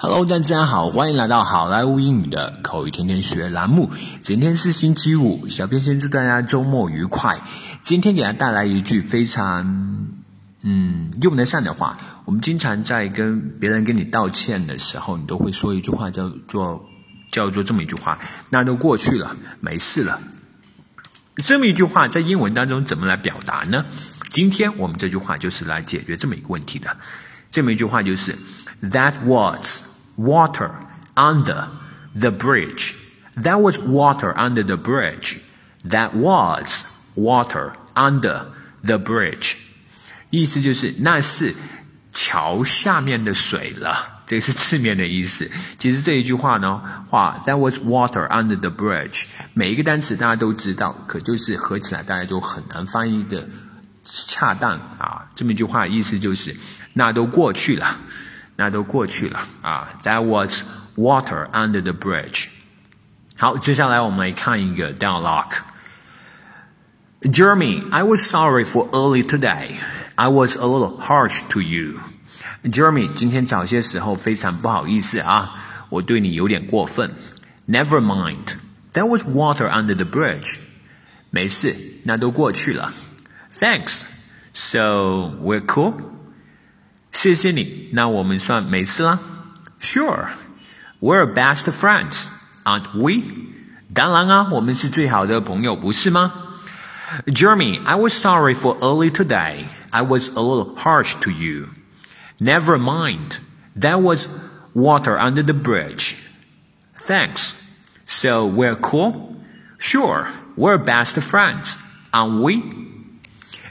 Hello，大家好，欢迎来到好莱坞英语的口语天天学栏目。今天是星期五，小编先祝大家周末愉快。今天给大家带来一句非常嗯用得上的话。我们经常在跟别人跟你道歉的时候，你都会说一句话，叫做叫做这么一句话：“那都过去了，没事了。”这么一句话在英文当中怎么来表达呢？今天我们这句话就是来解决这么一个问题的。这么一句话就是 “That was”。water under the bridge. That was water under the bridge. That was water under the bridge. 意思就是那是桥下面的水了，这是字面的意思。其实这一句话呢，话 That was water under the bridge。每一个单词大家都知道，可就是合起来大家就很难翻译的 恰当啊。这么一句话意思就是那都过去了。那都过去了啊。That was water under the bridge。好，接下来我们来看一个 dialogue。Jeremy, I was sorry for early today. I was a little harsh to you. Jeremy，今天早些时候非常不好意思啊，我对你有点过分。Never mind, there was water under the bridge. 没事，那都过去了。 Thanks. So we're cool. 谢谢你，那我们算没事啦。Sure, we're best friends, aren't we? 当然啊，我们是最好的朋友，不是吗？Jeremy, I was sorry for early today. I was a little harsh to you. Never mind. There was water under the bridge. Thanks. So we're cool? Sure, we're best friends, aren't we?